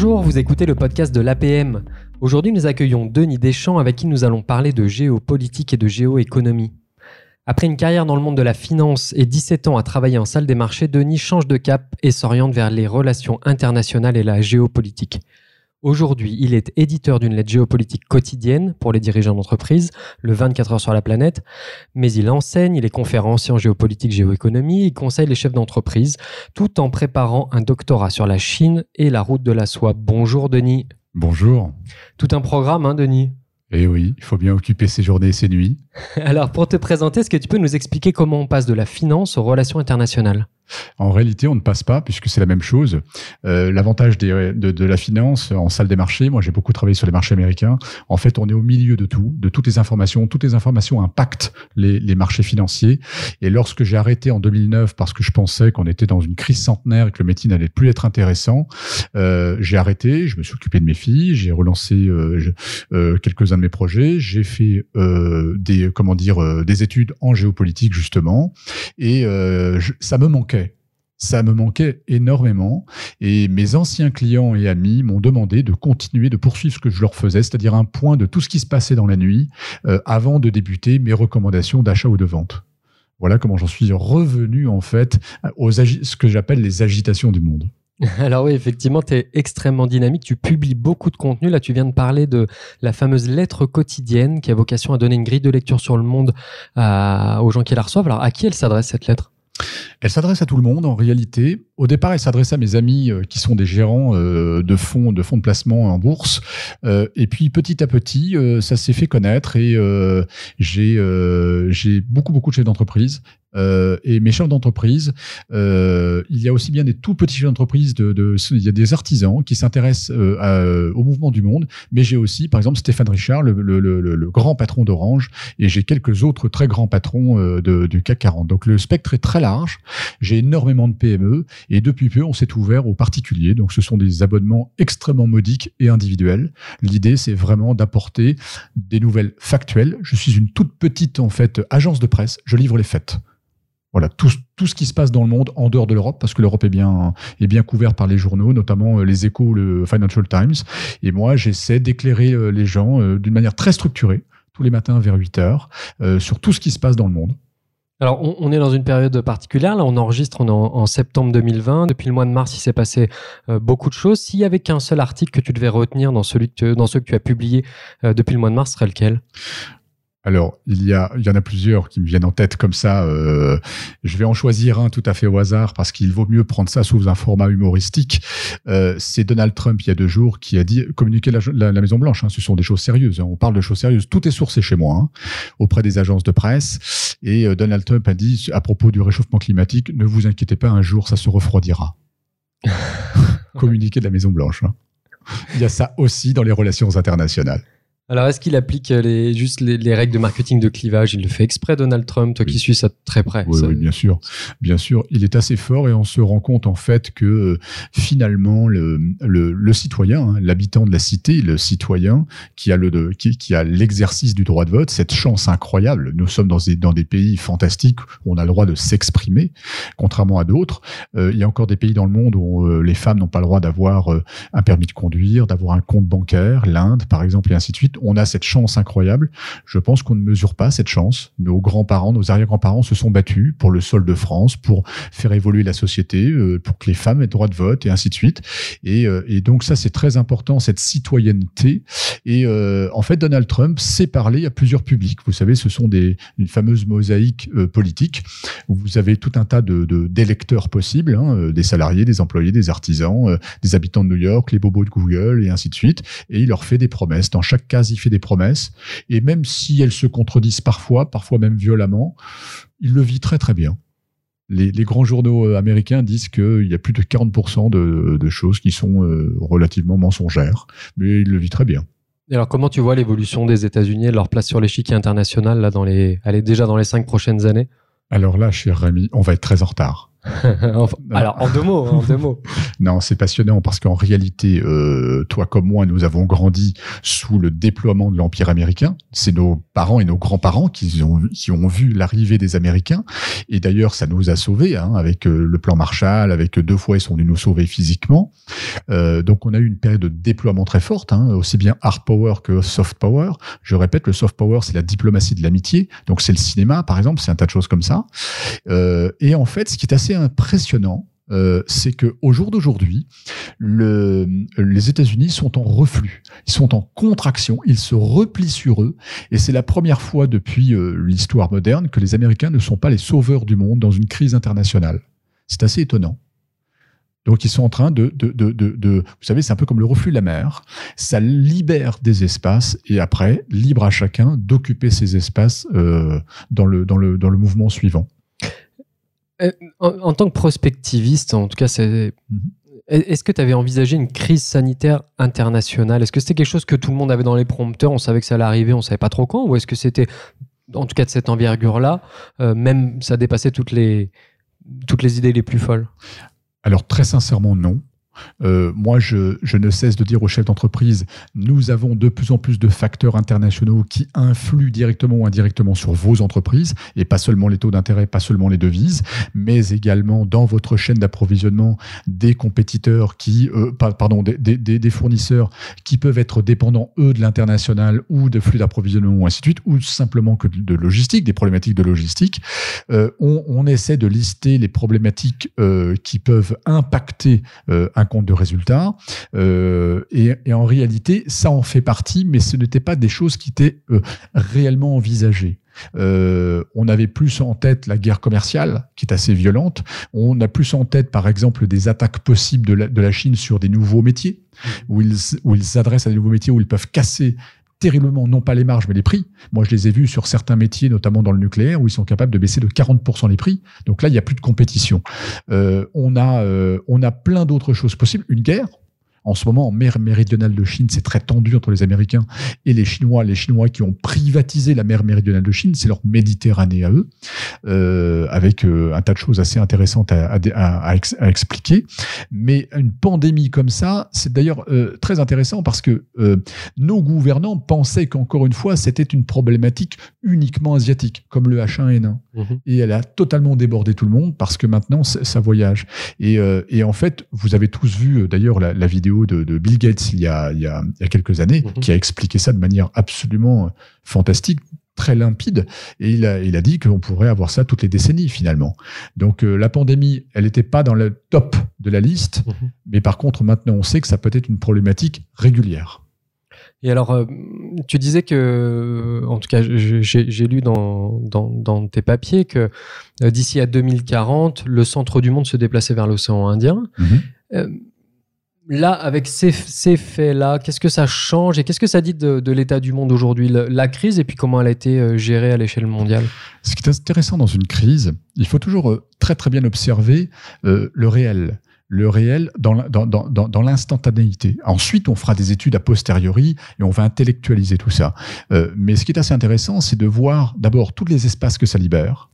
Bonjour, vous écoutez le podcast de l'APM. Aujourd'hui, nous accueillons Denis Deschamps avec qui nous allons parler de géopolitique et de géoéconomie. Après une carrière dans le monde de la finance et 17 ans à travailler en salle des marchés, Denis change de cap et s'oriente vers les relations internationales et la géopolitique. Aujourd'hui, il est éditeur d'une lettre géopolitique quotidienne pour les dirigeants d'entreprise, le 24 heures sur la planète, mais il enseigne, il est conférencier en géopolitique, géoéconomie, il conseille les chefs d'entreprise, tout en préparant un doctorat sur la Chine et la route de la soie. Bonjour Denis. Bonjour. Tout un programme, hein, Denis? Eh oui, il faut bien occuper ses journées et ses nuits. Alors, pour te présenter, est-ce que tu peux nous expliquer comment on passe de la finance aux relations internationales? En réalité, on ne passe pas puisque c'est la même chose. Euh, L'avantage de, la finance en salle des marchés, moi j'ai beaucoup travaillé sur les marchés américains. En fait, on est au milieu de tout, de toutes les informations. Toutes les informations impactent les, marchés financiers. Et lorsque j'ai arrêté en 2009 parce que je pensais qu'on était dans une crise centenaire et que le métier n'allait plus être intéressant, euh, j'ai arrêté. Je me suis occupé de mes filles, j'ai relancé euh, quelques-uns de mes projets, j'ai fait des comment dire des études en géopolitique justement, et ça me manquait ça me manquait énormément et mes anciens clients et amis m'ont demandé de continuer de poursuivre ce que je leur faisais, c'est-à-dire un point de tout ce qui se passait dans la nuit euh, avant de débuter mes recommandations d'achat ou de vente. Voilà comment j'en suis revenu en fait aux ce que j'appelle les agitations du monde. Alors oui, effectivement, tu es extrêmement dynamique, tu publies beaucoup de contenu. Là, tu viens de parler de la fameuse lettre quotidienne qui a vocation à donner une grille de lecture sur le monde aux gens qui la reçoivent. Alors, à qui elle s'adresse cette lettre? Elle s'adresse à tout le monde en réalité. Au départ, elle s'adresse à mes amis euh, qui sont des gérants euh, de fonds de placement en bourse. Euh, et puis petit à petit, ça s'est fait connaître et j'ai beaucoup beaucoup de chefs d'entreprise euh, et mes chefs d'entreprise, euh, il y a aussi bien des tout petits chefs d'entreprise, de, il y a des artisans qui s'intéressent euh, au mouvement du monde, mais j'ai aussi, par exemple, Stéphane Richard, le, grand patron d'Orange, et j'ai quelques autres très grands patrons du CAC 40. Donc le spectre est très large. J'ai énormément de PME, et depuis peu, on s'est ouvert aux particuliers. Donc ce sont des abonnements extrêmement modiques et individuels. L'idée, c'est vraiment d'apporter des nouvelles factuelles. Je suis une toute petite en fait agence de presse. Je livre les faits. Voilà, tout, tout, ce qui se passe dans le monde en dehors de l'Europe, parce que l'Europe est bien, est bien couverte par les journaux, notamment euh, les échos, le Financial Times. Et moi, j'essaie d'éclairer euh, les gens euh, d'une manière très structurée, tous les matins vers 8 heures, sur tout ce qui se passe dans le monde. Alors, on, est dans une période particulière. Là, on enregistre, en, septembre 2020. Depuis le mois de mars, il s'est passé beaucoup de choses. S'il y avait qu'un seul article que tu devais retenir dans, celui dans ceux que tu as publiés depuis le mois de mars, ce serait lequel? Alors, il y, a, il y en a plusieurs qui me viennent en tête comme ça. Euh, je vais en choisir un tout à fait au hasard parce qu'il vaut mieux prendre ça sous un format humoristique. Euh, c'est Donald Trump, il y a deux jours, qui a dit communiquer la, la, Maison-Blanche. Hein, ce sont des choses sérieuses. Hein, on parle de choses sérieuses. Tout est sourcé chez moi, hein, auprès des agences de presse. Et euh, Donald Trump a dit, à propos du réchauffement climatique, ne vous inquiétez pas, un jour, ça se refroidira. communiquer de la Maison-Blanche. Il y a ça aussi dans les relations internationales. Alors, est-ce qu'il applique euh, les, juste les, règles de marketing de clivage? Il le fait exprès, Donald Trump, toi qui suis ça très près. Oui, oui, bien sûr. Bien sûr, il est assez fort et on se rend compte en fait que euh, finalement, le, le, le citoyen, hein, l'habitant de la cité, le citoyen qui a le qui, qui a l'exercice du droit de vote, cette chance incroyable. Nous sommes dans des, dans des pays fantastiques où on a le droit de s'exprimer, contrairement à d'autres. Euh, il y a encore des pays dans le monde où les femmes n'ont pas le droit d'avoir un permis de conduire, d'avoir un compte bancaire, l'Inde par exemple, et ainsi de suite on a cette chance incroyable. Je pense qu'on ne mesure pas cette chance. Nos grands-parents, nos arrière-grands-parents se sont battus pour le sol de France, pour faire évoluer la société, euh, pour que les femmes aient droit de vote et ainsi de suite. Et, euh, donc ça, c'est très important, cette citoyenneté. Et euh, en fait, Donald Trump sait parler à plusieurs publics. Vous savez, ce sont des une fameuse mosaïque politique où vous avez tout un tas de d'électeurs possibles, hein, des salariés, des employés, des artisans, des habitants de New York, les bobos de Google et ainsi de suite. Et il leur fait des promesses. Dans chaque case, il fait des promesses, et même si elles se contredisent parfois, parfois même violemment, il le vit très très bien. Les, grands journaux euh, américains disent qu'il y a plus de 40% de, choses qui sont euh, relativement mensongères, mais il le vit très bien. Et alors, comment tu vois l'évolution des États-Unis et leur place sur l'échiquier international là dans les, est déjà dans les cinq prochaines années? Alors là, cher Rémi, on va être très en retard alors, en deux mots, en deux mots. non, c'est passionnant parce qu'en réalité, euh, toi comme moi, nous avons grandi sous le déploiement de l'Empire américain. C'est nos parents et nos grands-parents qui ont, qui ont vu l'arrivée des Américains. Et d'ailleurs, ça nous a sauvés hein, avec euh, le plan Marshall, avec deux fois, ils sont venus nous sauver physiquement. Euh, donc, on a eu une période de déploiement très forte, hein, aussi bien hard power que soft power. Je répète, le soft power, c'est la diplomatie de l'amitié. Donc, c'est le cinéma, par exemple, c'est un tas de choses comme ça. Euh, et en fait, ce qui est assez impressionnant, euh, c'est que au jour d'aujourd'hui, le, les États-Unis sont en reflux, ils sont en contraction, ils se replient sur eux, et c'est la première fois depuis euh, l'histoire moderne que les Américains ne sont pas les sauveurs du monde dans une crise internationale. C'est assez étonnant. Donc ils sont en train de, vous savez, c'est un peu comme le reflux de la mer. Ça libère des espaces et après, libre à chacun d'occuper ces espaces euh, dans le mouvement suivant. Euh, en, tant que prospectiviste, en tout cas, c'est. Mhm. Est-ce que tu avais envisagé une crise sanitaire internationale? Est-ce que c'était quelque chose que tout le monde avait dans les prompteurs? On savait que ça allait arriver, on savait pas trop quand? Ou est-ce que c'était, en tout cas de cette envergure-là, euh, même ça dépassait toutes les, toutes les idées les plus folles? Alors très sincèrement, non. Euh, moi, je, ne cesse de dire aux chefs d'entreprise, nous avons de plus en plus de facteurs internationaux qui influent directement ou indirectement sur vos entreprises, et pas seulement les taux d'intérêt, pas seulement les devises, mais également dans votre chaîne d'approvisionnement des compétiteurs qui, euh, pardon, des, fournisseurs qui peuvent être dépendants, eux, de l'international ou de flux d'approvisionnement ou ainsi de suite, ou simplement que de logistique, des problématiques de logistique. Euh, on, on, essaie de lister les problématiques qui peuvent impacter un compte de résultats. Euh, et, en réalité, ça en fait partie, mais ce n'était pas des choses qui étaient euh, réellement envisagées. Euh, on avait plus en tête la guerre commerciale, qui est assez violente. On a plus en tête, par exemple, des attaques possibles de la, de la Chine sur des nouveaux métiers, où ils, où ils s'adressent à des nouveaux métiers, où ils peuvent casser terriblement, non pas les marges, mais les prix. Moi, je les ai vus sur certains métiers, notamment dans le nucléaire, où ils sont capables de baisser de 40% les prix. Donc là, il n'y a plus de compétition. Euh, on, a, euh, on a plein d'autres choses possibles. Une guerre, en ce moment, en mer méridionale de Chine, c'est très tendu entre les Américains et les Chinois. Les Chinois qui ont privatisé la mer méridionale de Chine, c'est leur Méditerranée à eux, euh, avec euh, un tas de choses assez intéressantes à, à, à, expliquer. Mais une pandémie comme ça, c'est d'ailleurs euh, très intéressant parce que nos gouvernants pensaient qu'encore une fois, c'était une problématique uniquement asiatique, comme le H1N1. Mmh et elle a totalement débordé tout le monde parce que maintenant, ça voyage. Et, et en fait, vous avez tous vu d'ailleurs la, la vidéo de, Bill Gates il y a, il y a, quelques années, mhm. qui a expliqué ça de manière absolument fantastique, très limpide, et il a, il a dit qu'on pourrait avoir ça toutes les décennies finalement. Donc euh, la pandémie, elle n'était pas dans le top de la liste, mhm. mais par contre maintenant on sait que ça peut être une problématique régulière. Et alors, euh, tu disais que, en tout cas, j'ai lu dans, dans, tes papiers que euh, d'ici à 2040, le centre du monde se déplaçait vers l'océan Indien. Mhm là, avec ces, faits-là, qu'est-ce que ça change et qu'est-ce que ça dit de, l'état du monde aujourd'hui, la crise et puis comment elle a été euh, gérée à l'échelle mondiale? Ce qui est intéressant dans une crise, il faut toujours euh, très très bien observer euh, le réel le réel dans, l'instantanéité. Ensuite, on fera des études a posteriori et on va intellectualiser tout ça. Euh, mais ce qui est assez intéressant, c'est de voir d'abord tous les espaces que ça libère,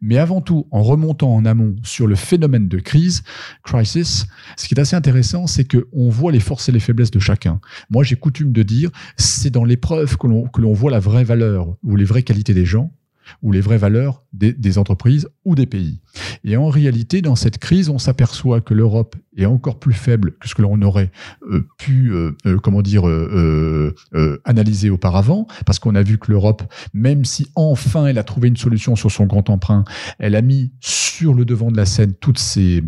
mais avant tout, en remontant en amont sur le phénomène de crise, crisis, ce qui est assez intéressant, c'est que on voit les forces et les faiblesses de chacun. Moi, j'ai coutume de dire, c'est dans l'épreuve que l'on voit la vraie valeur ou les vraies qualités des gens ou les vraies valeurs des, entreprises ou des pays. Et en réalité, dans cette crise, on s'aperçoit que l'Europe est encore plus faible que ce que l'on aurait euh, pu, euh, euh, comment dire, analyser auparavant, parce qu'on a vu que l'Europe, même si enfin elle a trouvé une solution sur son grand emprunt, elle a mis sur le devant de la scène toutes ses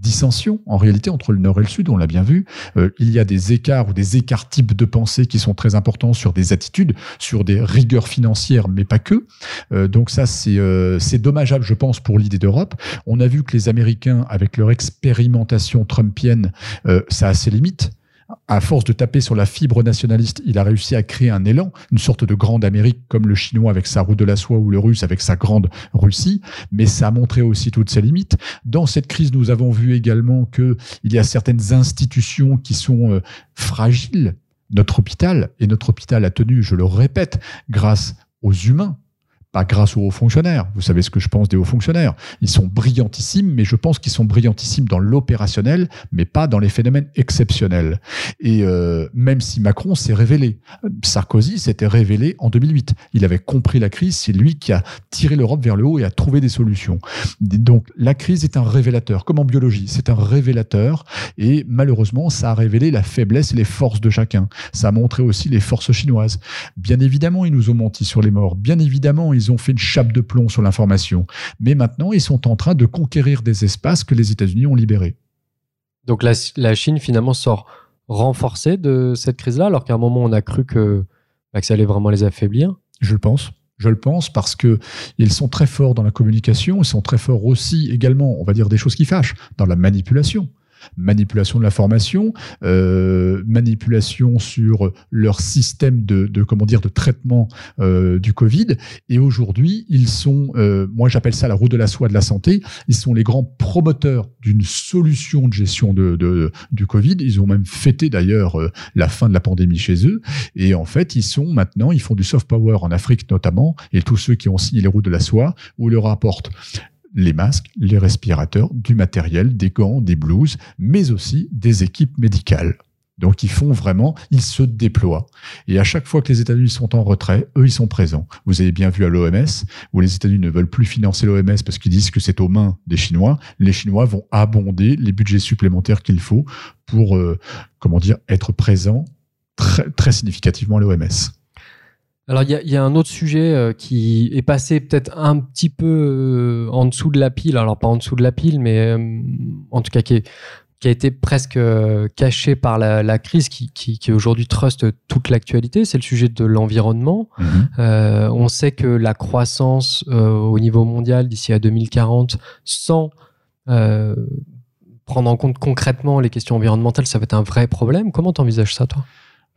dissension en réalité entre le nord et le sud, on l'a bien vu. Euh, il y a des écarts ou des écarts types de pensée qui sont très importants sur des attitudes, sur des rigueurs financières, mais pas que. Euh, donc ça, euh, c'est dommageable, je pense, pour l'idée d'Europe. On a vu que les Américains, avec leur expérimentation trumpienne, ça a ses limites à force de taper sur la fibre nationaliste, il a réussi à créer un élan, une sorte de grande Amérique comme le chinois avec sa route de la soie ou le russe avec sa grande Russie, mais ça a montré aussi toutes ses limites. Dans cette crise, nous avons vu également qu'il y a certaines institutions qui sont euh, fragiles. Notre hôpital, et notre hôpital a tenu, je le répète, grâce aux humains, pas grâce aux hauts fonctionnaires. Vous savez ce que je pense des hauts fonctionnaires. Ils sont brillantissimes, mais je pense qu'ils sont brillantissimes dans l'opérationnel, mais pas dans les phénomènes exceptionnels. Et euh, même si Macron s'est révélé, Sarkozy s'était révélé en 2008. Il avait compris la crise, c'est lui qui a tiré l'Europe vers le haut et a trouvé des solutions. Donc la crise est un révélateur, comme en biologie, c'est un révélateur. Et malheureusement, ça a révélé la faiblesse et les forces de chacun. Ça a montré aussi les forces chinoises. Bien évidemment, ils nous ont menti sur les morts. Bien évidemment, ils ont fait une chape de plomb sur l'information. Mais maintenant, ils sont en train de conquérir des espaces que les États-Unis ont libérés. Donc la, Chine, finalement, sort renforcée de cette crise-là, alors qu'à un moment, on a cru que, bah, que ça allait vraiment les affaiblir? Je le pense. Je le pense parce que ils sont très forts dans la communication, ils sont très forts aussi également, on va dire des choses qui fâchent, dans la manipulation manipulation de l'information, euh, manipulation sur leur système de, comment dire de traitement euh, du Covid. Et aujourd'hui, ils sont, euh, moi j'appelle ça la roue de la soie de la santé. Ils sont les grands promoteurs d'une solution de gestion de, du Covid. Ils ont même fêté d'ailleurs la fin de la pandémie chez eux. Et en fait, ils sont maintenant, ils font du soft power en Afrique notamment. Et tous ceux qui ont signé les roues de la soie, où ils leur apportent les masques, les respirateurs, du matériel, des gants, des blouses, mais aussi des équipes médicales. Donc ils font vraiment, ils se déploient. Et à chaque fois que les États-Unis sont en retrait, eux, ils sont présents. Vous avez bien vu à l'OMS, où les États-Unis ne veulent plus financer l'OMS parce qu'ils disent que c'est aux mains des Chinois. Les Chinois vont abonder les budgets supplémentaires qu'il faut pour, euh, comment dire, être présents très, très significativement à l'OMS. Alors, il y, a un autre sujet euh, qui est passé peut-être un petit peu euh, en dessous de la pile. Alors, pas en dessous de la pile, mais euh, en tout cas qui, a été presque caché par la, crise, qui, aujourd'hui truste toute l'actualité. C'est le sujet de l'environnement. Mhm. on sait que la croissance au niveau mondial d'ici à 2040, sans prendre en compte concrètement les questions environnementales, ça va être un vrai problème. Comment tu envisages ça, toi?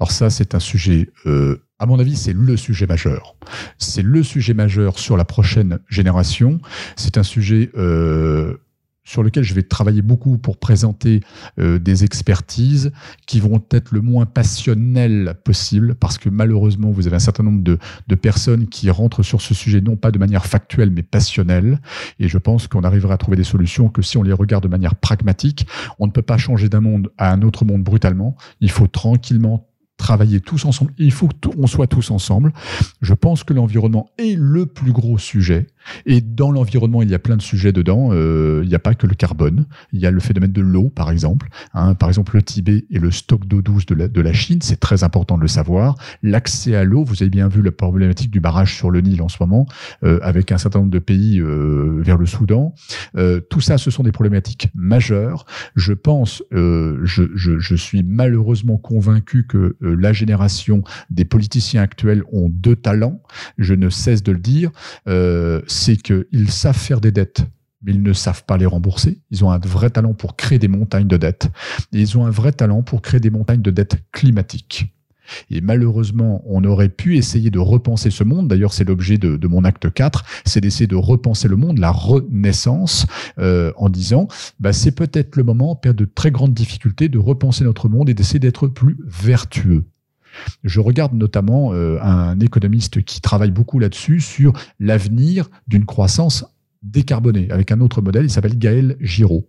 Alors ça, c'est un sujet, euh, à mon avis, c'est le sujet majeur. C'est le sujet majeur sur la prochaine génération. C'est un sujet euh, sur lequel je vais travailler beaucoup pour présenter euh, des expertises qui vont être le moins passionnelles possible, parce que malheureusement, vous avez un certain nombre de, de, personnes qui rentrent sur ce sujet non pas de manière factuelle, mais passionnelle. Et je pense qu'on arrivera à trouver des solutions que si on les regarde de manière pragmatique, on ne peut pas changer d'un monde à un autre monde brutalement. Il faut tranquillement travailler tous ensemble. Il faut qu'on soit tous ensemble. Je pense que l'environnement est le plus gros sujet. Et dans l'environnement, il y a plein de sujets dedans. Euh, il n'y a pas que le carbone. Il y a le phénomène de l'eau, par exemple. Hein. par exemple, le Tibet et le stock d'eau douce de la, Chine, c'est très important de le savoir. L'accès à l'eau, vous avez bien vu la problématique du barrage sur le Nil en ce moment, euh, avec un certain nombre de pays euh, vers le Soudan. Tout ça, ce sont des problématiques majeures. Je pense, je, suis malheureusement convaincu que la génération des politiciens actuels ont deux talents. Je ne cesse de le dire. Euh, c'est qu'ils savent faire des dettes mais ils ne savent pas les rembourser. Ils ont un vrai talent pour créer des montagnes de dettes. Et ils ont un vrai talent pour créer des montagnes de dettes climatiques. Et malheureusement, on aurait pu essayer de repenser ce monde. D'ailleurs, c'est l'objet de, mon acte 4, c'est d'essayer de repenser le monde, la renaissance, euh, en disant, bah, c'est peut-être le moment, père de très grandes difficultés, de repenser notre monde et d'essayer d'être plus vertueux. Je regarde notamment euh, un économiste qui travaille beaucoup là-dessus sur l'avenir d'une croissance décarbonée avec un autre modèle. Il s'appelle Gaël Giraud.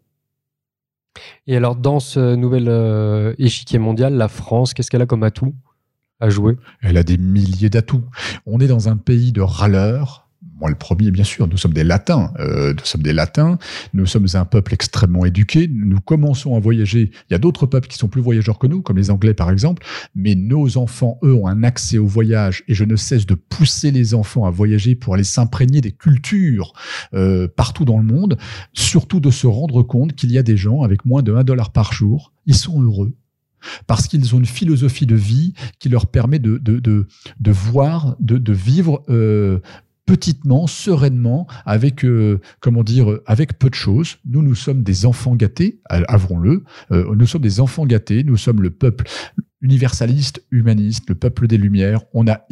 Et alors, dans ce nouvel euh, échiquier mondial, la France, qu'est-ce qu'elle a comme atout? Jouer Elle a des milliers d'atouts. On est dans un pays de râleurs, moi le premier, bien sûr, nous sommes des latins. Euh, nous sommes des latins. Nous sommes un peuple extrêmement éduqué. Nous commençons à voyager. Il y a d'autres peuples qui sont plus voyageurs que nous, comme les Anglais par exemple. Mais nos enfants, eux, ont un accès au voyage. Et je ne cesse de pousser les enfants à voyager pour aller s'imprégner des cultures euh, partout dans le monde. Surtout de se rendre compte qu'il y a des gens avec moins de 1 dollar par jour. Ils sont heureux parce qu'ils ont une philosophie de vie qui leur permet de, de, de, voir, de, de vivre euh, petitement, sereinement, avec euh, comment dire, avec peu de choses. Nous, nous sommes des enfants gâtés. Euh, nous sommes des enfants gâtés. Nous sommes le peuple universaliste, humaniste, le peuple des Lumières. On a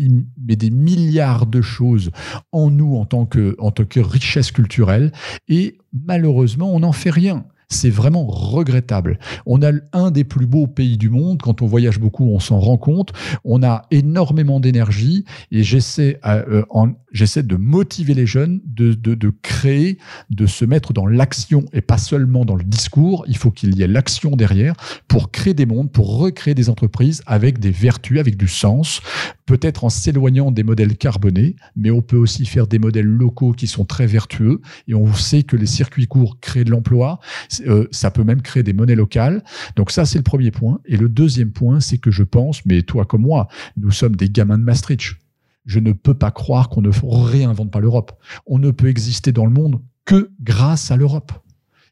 mais des milliards de choses en nous en tant que en tant que richesse culturelle et malheureusement, on n'en fait rien c'est vraiment regrettable. On a un des plus beaux pays du monde. Quand on voyage beaucoup, on s'en rend compte. On a énormément d'énergie et j'essaie, euh, j'essaie de motiver les jeunes, de, de, de créer, de se mettre dans l'action et pas seulement dans le discours. Il faut qu'il y ait l'action derrière pour créer des mondes, pour recréer des entreprises avec des vertus, avec du sens, peut-être en s'éloignant des modèles carbonés, mais on peut aussi faire des modèles locaux qui sont très vertueux et on sait que les circuits courts créent de l'emploi, euh, ça peut même créer des monnaies locales. Donc ça, c'est le premier point. Et le deuxième point, c'est que je pense, mais toi comme moi, nous sommes des gamins de Maastricht. Je ne peux pas croire qu'on ne réinvente pas l'Europe. On ne peut exister dans le monde que grâce à l'Europe.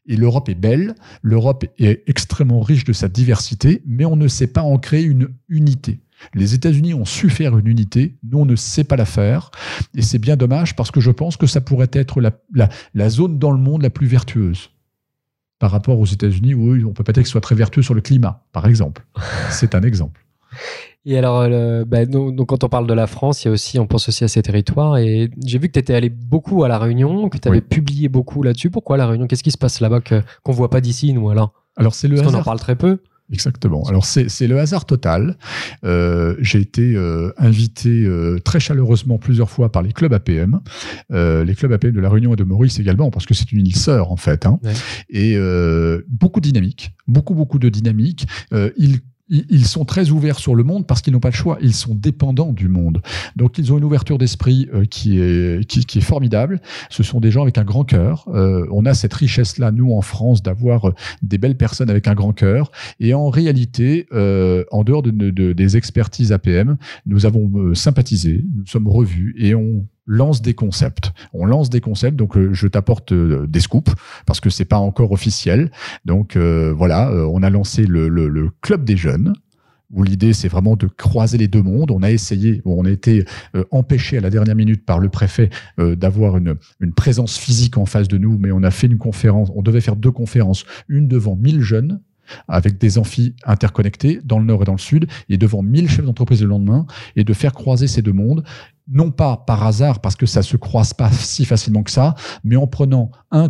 Et l'Europe est belle, l'Europe est extrêmement riche de sa diversité, mais on ne sait pas en créer une unité. Les États-Unis ont su faire une unité, nous on ne sait pas la faire, et c'est bien dommage parce que je pense que ça pourrait être la, zone dans le monde la plus vertueuse par rapport aux États-Unis où on peut peut-être qu'ils soient très vertueux sur le climat, par exemple. C'est un exemple. Et alors, euh, bah, donc, quand on parle de la France, il y a aussi, on pense aussi à ces territoires. Et j'ai vu que tu étais allé beaucoup à La Réunion, que tu avais publié beaucoup là-dessus. Pourquoi La Réunion? Qu'est-ce qui se passe là-bas qu'on ne voit pas d'ici, nous, alors? Alors, c'est le Parce qu'on en parle très peu. Exactement. Alors c'est le hasard total. Euh, j'ai été euh, invité très chaleureusement plusieurs fois par les clubs APM, les clubs APM de la Réunion et de Maurice également, parce que c'est une île sœur en fait. Hein. Et beaucoup de dynamique, beaucoup beaucoup de dynamique. ils ils sont très ouverts sur le monde parce qu'ils n'ont pas le choix. Ils sont dépendants du monde. Donc, ils ont une ouverture d'esprit euh, qui, est, formidable. Ce sont des gens avec un grand cœur. Euh, on a cette richesse-là, nous, en France, d'avoir euh, des belles personnes avec un grand cœur. Et en réalité, en dehors de, des expertises APM, nous avons sympathisé, nous sommes revus et on lance des concepts. On lance des concepts, donc euh, je t'apporte euh, des scoops parce que c'est pas encore officiel. Donc euh, voilà, on a lancé le, club des jeunes où l'idée c'est vraiment de croiser les deux mondes. On a essayé, on a été empêché à la dernière minute par le préfet d'avoir une, une, présence physique en face de nous, mais on a fait une conférence, on devait faire deux conférences, une devant 1000 jeunes avec des amphis interconnectés dans le nord et dans le sud, et devant 1000 chefs d'entreprise le lendemain, et de faire croiser ces deux mondes, non pas par hasard, parce que ça se croise pas si facilement que ça, mais en prenant un,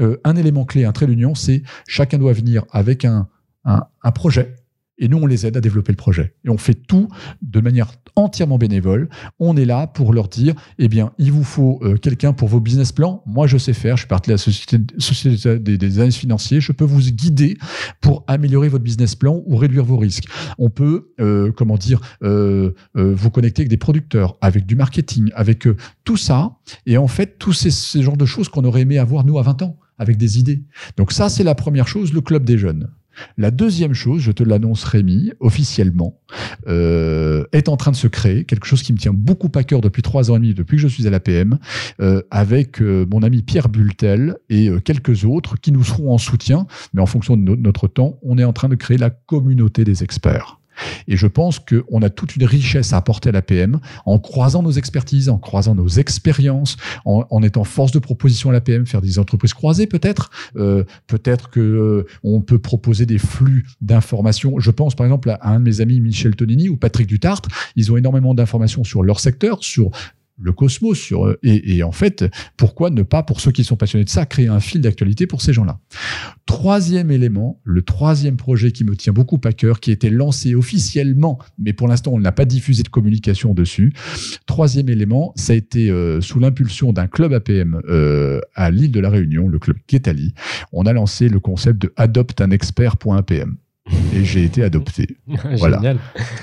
euh, élément clé, un trait d'union, c'est chacun doit venir avec un, un, un projet, et nous, on les aide à développer le projet. Et on fait tout de manière entièrement bénévole. On est là pour leur dire, eh bien, il vous faut euh, quelqu'un pour vos business plans. Moi, je sais faire. Je suis parti de la société, des, des analystes financiers. Je peux vous guider pour améliorer votre business plan ou réduire vos risques. On peut, euh, comment dire, euh, vous connecter avec des producteurs, avec du marketing, avec tout ça. Et en fait, tous ces, ces genres de choses qu'on aurait aimé avoir, nous, à 20 ans, avec des idées. Donc ça, c'est la première chose, le club des jeunes. La deuxième chose, je te l'annonce Rémi, officiellement, euh, est en train de se créer, quelque chose qui me tient beaucoup à cœur depuis trois ans et demi, depuis que je suis à l'APM, euh, avec euh, mon ami Pierre Bultel et quelques autres qui nous seront en soutien, mais en fonction de notre temps, on est en train de créer la communauté des experts. Et je pense qu'on a toute une richesse à apporter à l'APM en croisant nos expertises, en croisant nos expériences, en, étant force de proposition à l'APM, faire des entreprises croisées peut-être. Euh, peut-être que euh, on peut proposer des flux d'informations. Je pense par exemple à un de mes amis, Michel Tonini ou Patrick Dutartre. Ils ont énormément d'informations sur leur secteur, sur le cosmos sur et, et, en fait pourquoi ne pas pour ceux qui sont passionnés de ça créer un fil d'actualité pour ces gens-là? Troisième élément le troisième projet qui me tient beaucoup à cœur qui a été lancé officiellement mais pour l'instant on n'a pas diffusé de communication dessus. Troisième élément ça a été euh, sous l'impulsion d'un club APM euh, à l'île de la Réunion le club Ketali on a lancé le concept de adopte un expert.apm et j'ai été adopté. voilà.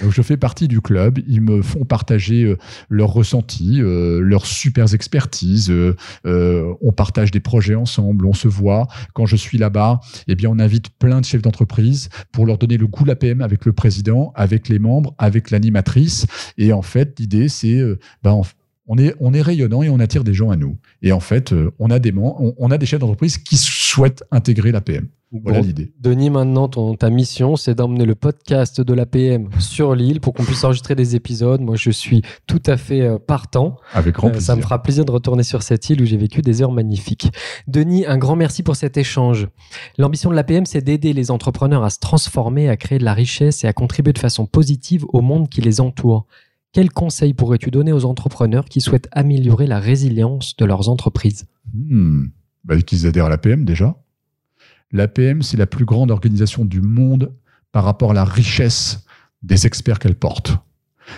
Donc je fais partie du club. Ils me font partager euh, leurs ressentis, euh, leurs super expertises. Euh, on partage des projets ensemble, on se voit. Quand je suis là-bas, eh bien on invite plein de chefs d'entreprise pour leur donner le goût l'APM avec le président, avec les membres, avec l'animatrice. Et en fait, l'idée c'est ben, on est, on est rayonnant et on attire des gens à nous. Et en fait, on a des, on, on a des chefs d'entreprise qui souhaitent intégrer l'APM. Voilà l'idée. Denis, maintenant, ton, ta mission, c'est d'emmener le podcast de l'APM sur l'île pour qu'on puisse enregistrer des épisodes. Moi, je suis tout à fait euh, partant. Avec grand plaisir. ça me fera plaisir de retourner sur cette île où j'ai vécu des heures magnifiques. Denis, un grand merci pour cet échange. L'ambition de l'APM, c'est d'aider les entrepreneurs à se transformer, à créer de la richesse et à contribuer de façon positive au monde qui les entoure. Quels conseils pourrais-tu donner aux entrepreneurs qui souhaitent améliorer la résilience de leurs entreprises? Hmm. bah, Qu'ils adhèrent à l'APM déjà L'APM, c'est la plus grande organisation du monde par rapport à la richesse des experts qu'elle porte.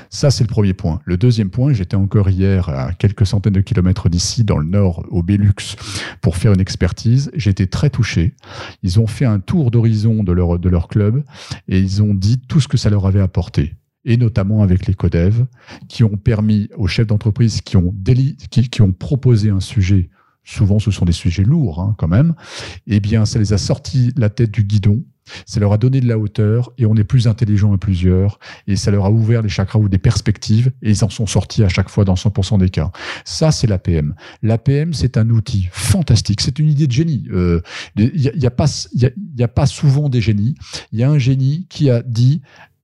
Ça, c'est le premier point. Le deuxième point, j'étais encore hier à quelques centaines de kilomètres d'ici, dans le nord, au Bélux, pour faire une expertise. J'étais très touché. Ils ont fait un tour d'horizon de leur, de leur club et ils ont dit tout ce que ça leur avait apporté et notamment avec les codev, qui ont permis aux chefs d'entreprise qui ont, qui, qui ont proposé un sujet souvent ce sont des sujets lourds hein, quand même, eh bien ça les a sortis la tête du guidon, ça leur a donné de la hauteur et on est plus intelligent à plusieurs et ça leur a ouvert les chakras ou des perspectives et ils en sont sortis à chaque fois dans 100% des cas. Ça, c'est l'APM. L'APM, c'est un outil fantastique. C'est une idée de génie. Il euh, n'y a, y a, a pas souvent des génies. Il y a un génie qui a dit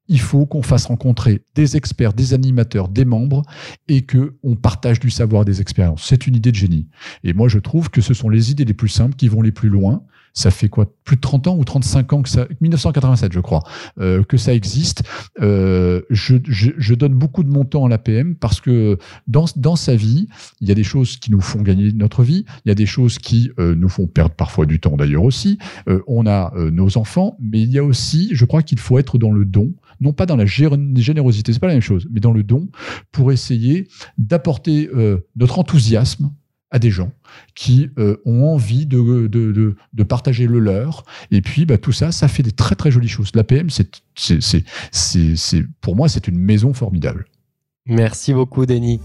il faut qu'on fasse rencontrer des experts, des animateurs, des membres et que on partage du savoir, des expériences. C'est une idée de génie. Et moi, je trouve que ce sont les idées les plus simples qui vont les plus loin. Ça fait quoi? Plus de 30 ans ou 35 ans que ça 1987, je crois, euh, que ça existe. Euh, je, donne beaucoup de mon temps à l'APM parce que dans, dans sa vie, il y a des choses qui nous font gagner notre vie, il y a des choses qui euh, nous font perdre parfois du temps d'ailleurs aussi. On a nos enfants, mais il y a aussi, je crois qu'il faut être dans le don non pas dans la générosité, c'est pas la même chose, mais dans le don, pour essayer d'apporter euh, notre enthousiasme à des gens qui euh, ont envie de, de, de, partager le leur. Et puis, bah, tout ça, ça fait des très très jolies choses. L'APM, c'est, pour moi, c'est une maison formidable. Merci beaucoup, Denis.